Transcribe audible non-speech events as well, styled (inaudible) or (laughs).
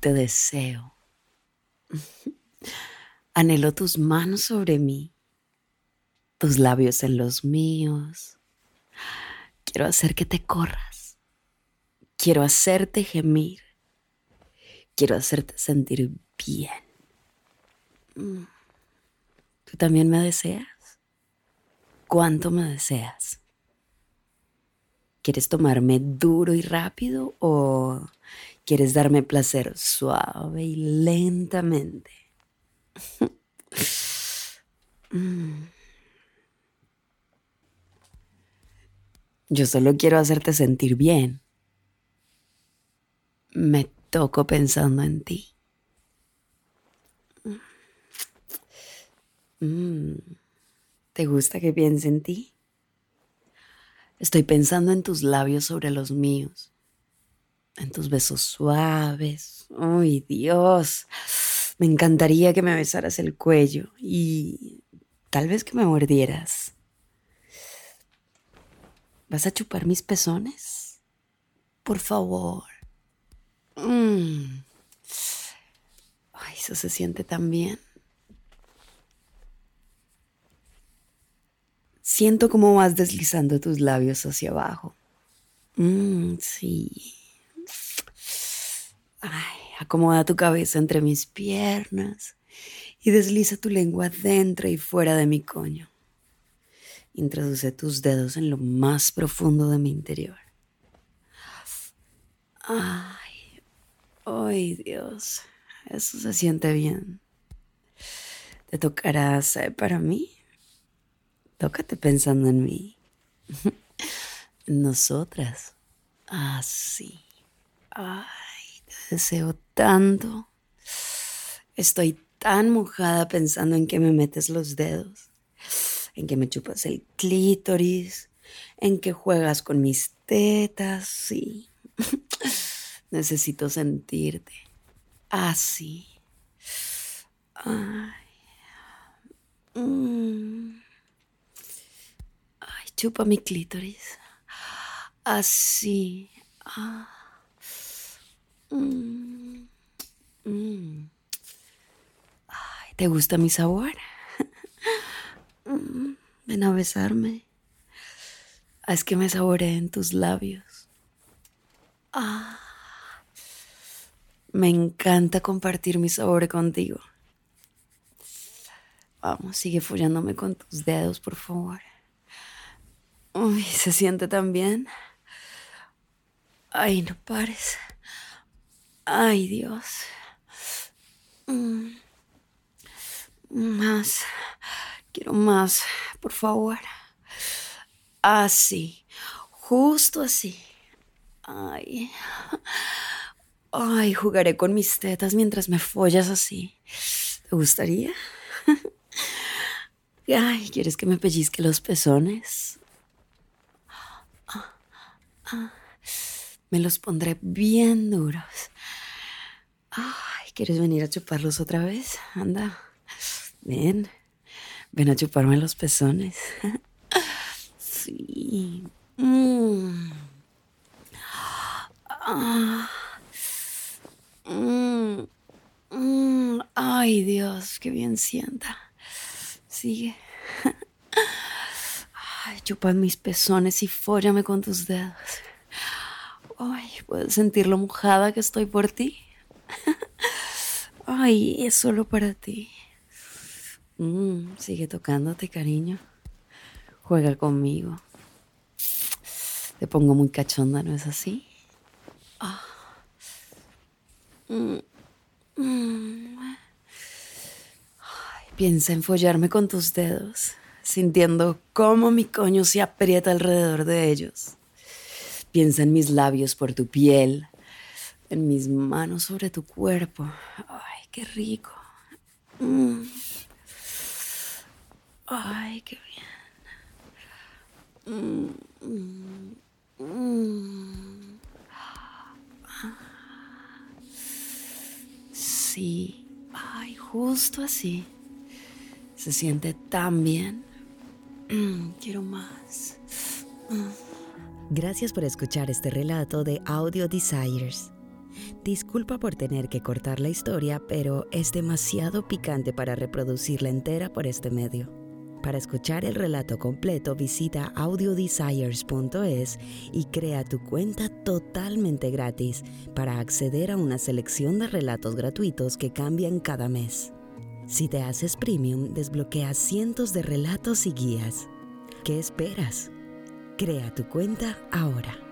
te deseo. (laughs) Anhelo tus manos sobre mí, tus labios en los míos. Quiero hacer que te corras. Quiero hacerte gemir. Quiero hacerte sentir bien. Mm. ¿Tú también me deseas? ¿Cuánto me deseas? ¿Quieres tomarme duro y rápido o quieres darme placer suave y lentamente? (laughs) Mm. Yo solo quiero hacerte sentir bien. Me toco pensando en ti. Mm. ¿Te gusta que piense en ti? Estoy pensando en tus labios sobre los míos, en tus besos suaves. ¡Ay, Dios! Me encantaría que me besaras el cuello y tal vez que me mordieras. ¿Vas a chupar mis pezones? Por favor. Mm. Ay, eso se siente tan bien. Siento cómo vas deslizando tus labios hacia abajo. Mmm, sí. Ay, acomoda tu cabeza entre mis piernas y desliza tu lengua dentro y fuera de mi coño. Introduce tus dedos en lo más profundo de mi interior. Ay, ay Dios, eso se siente bien. ¿Te tocarás para mí? Tócate pensando en mí. (laughs) Nosotras. Así. Ah, Ay, te deseo tanto. Estoy tan mojada pensando en que me metes los dedos, en que me chupas el clítoris, en que juegas con mis tetas, sí. (laughs) Necesito sentirte así. Ay. Mm. Chupa mi clítoris. Así. Ah. Mm. Mm. Ay, ¿Te gusta mi sabor? (laughs) Mm. Ven a besarme. Haz que me saboreen tus labios. Ah. Me encanta compartir mi sabor contigo. Vamos, sigue follándome con tus dedos, por favor. Uy, se siente tan bien. Ay, no pares. Ay, Dios. Mm. Más. Quiero más, por favor. Así. Justo así. Ay. Ay, jugaré con mis tetas mientras me follas así. ¿Te gustaría? (laughs) Ay, ¿quieres que me pellizque los pezones? Me los pondré bien duros. Ay, ¿quieres venir a chuparlos otra vez? Anda, ven, ven a chuparme los pezones. (laughs) Sí. Mm. Ah. Mm. Mm. Ay, Dios, qué bien sienta. Sigue. Ay, chupa mis pezones y fóllame con tus dedos. Ay, ¿puedes sentir lo mojada que estoy por ti? (laughs) Ay, es solo para ti. Mm, sigue tocándote, cariño. Juega conmigo. Te pongo muy cachonda, ¿no es así? Ah. Mm, mm. Ay, piensa en follarme con tus dedos sintiendo cómo mi coño se aprieta alrededor de ellos. Piensa en mis labios por tu piel, en mis manos sobre tu cuerpo. Ay, qué rico. Mm. Ay, qué bien. Mm, mm, sí, ay, justo así. Se siente tan bien. (clears throat) Quiero más. Gracias por escuchar este relato de Audio Desires. Disculpa por tener que cortar la historia, pero es demasiado picante para reproducirla entera por este medio. Para escuchar el relato completo visita audiodesires.es y crea tu cuenta totalmente gratis para acceder a una selección de relatos gratuitos que cambian cada mes. Si te haces premium, desbloqueas cientos de relatos y guías. ¿Qué esperas? Crea tu cuenta ahora.